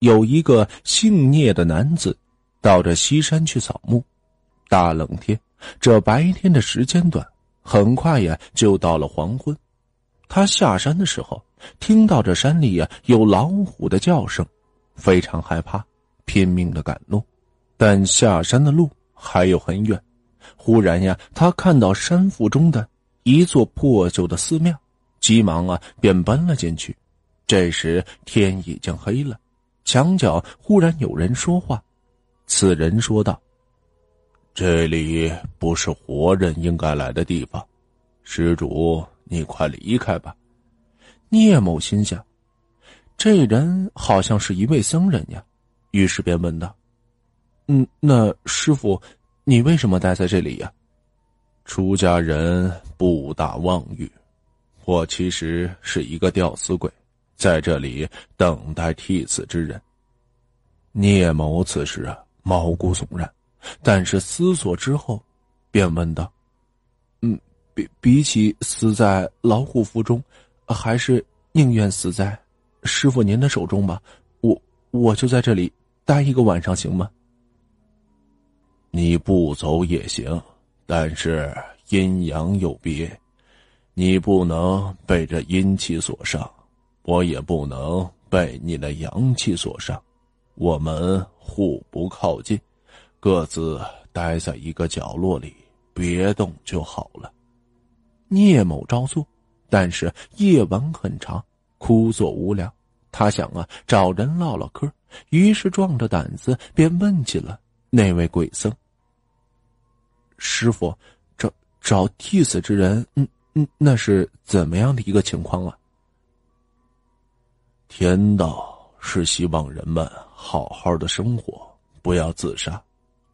有一个姓聂的男子，到这西山去扫墓。大冷天，这白天的时间短，很快呀就到了黄昏。他下山的时候，听到这山里呀有老虎的叫声，非常害怕，拼命的赶路。但下山的路还有很远，忽然呀，他看到山腹中的一座破旧的寺庙，急忙啊便奔了进去。这时天已经黑了，墙角忽然有人说话，此人说道。这里不是活人应该来的地方，施主，你快离开吧。聂某心想，这人好像是一位僧人呀，于是便问道：“嗯，那师傅，你为什么待在这里呀？”出家人不大妄语，我其实是一个吊死鬼，在这里等待替死之人。聂某此时啊，毛骨悚然。但是思索之后，便问道：“嗯，比比起死在老虎腹中，还是宁愿死在师傅您的手中吧。我我就在这里待一个晚上，行吗？”你不走也行，但是阴阳有别，你不能被这阴气所伤，我也不能被你的阳气所伤，我们互不靠近。各自待在一个角落里，别动就好了。聂某照做，但是夜晚很长，枯坐无聊。他想啊，找人唠唠嗑，于是壮着胆子便问起了那位鬼僧：“师傅，找找替死之人，嗯嗯，那是怎么样的一个情况啊？”天道是希望人们好好的生活，不要自杀。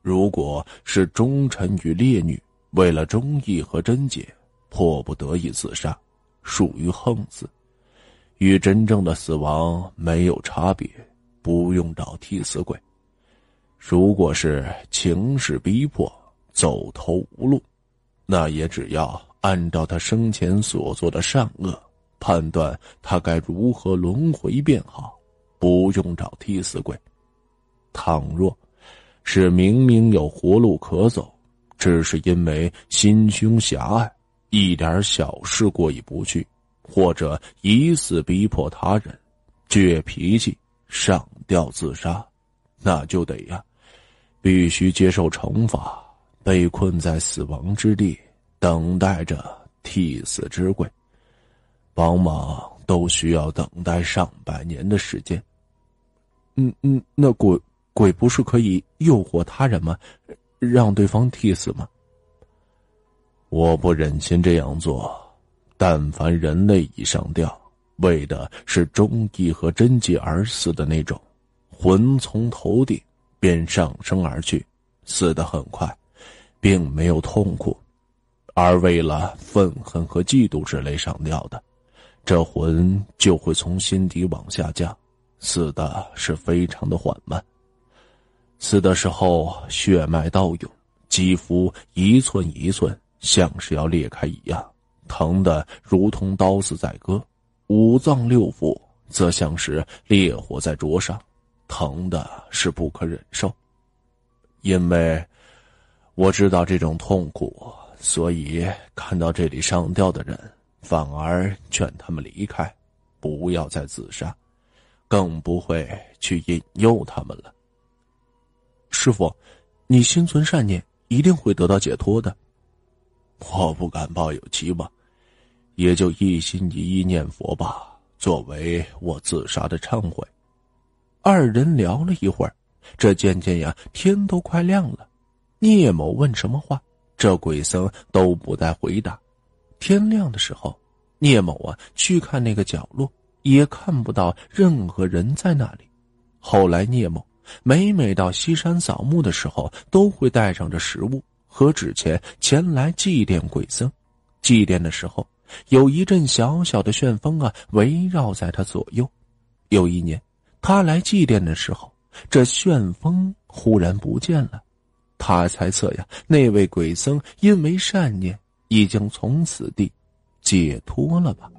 如果是忠臣与烈女，为了忠义和贞洁，迫不得已自杀，属于横死，与真正的死亡没有差别，不用找替死鬼。如果是情势逼迫，走投无路，那也只要按照他生前所做的善恶，判断他该如何轮回便好，不用找替死鬼。倘若。是明明有活路可走，只是因为心胸狭隘，一点小事过意不去，或者以死逼迫他人，倔脾气上吊自杀，那就得呀，必须接受惩罚，被困在死亡之地，等待着替死之鬼，往往都需要等待上百年的时间。嗯嗯，那鬼。鬼不是可以诱惑他人吗？让对方替死吗？我不忍心这样做。但凡人类已上吊，为的是忠义和贞洁而死的那种，魂从头顶便上升而去，死得很快，并没有痛苦；而为了愤恨和嫉妒之类上吊的，这魂就会从心底往下降，死的是非常的缓慢。死的时候血脉倒涌，肌肤一寸一寸像是要裂开一样，疼的如同刀子在割；五脏六腑则像是烈火在灼伤，疼的是不可忍受。因为我知道这种痛苦，所以看到这里上吊的人，反而劝他们离开，不要再自杀，更不会去引诱他们了。师傅，你心存善念，一定会得到解脱的。我不敢抱有期望，也就一心一意念佛吧，作为我自杀的忏悔。二人聊了一会儿，这渐渐呀，天都快亮了。聂某问什么话，这鬼僧都不带回答。天亮的时候，聂某啊去看那个角落，也看不到任何人在那里。后来聂某。每每到西山扫墓的时候，都会带上这食物和纸钱前来祭奠鬼僧。祭奠的时候，有一阵小小的旋风啊，围绕在他左右。有一年，他来祭奠的时候，这旋风忽然不见了。他猜测呀，那位鬼僧因为善念，已经从此地解脱了吧。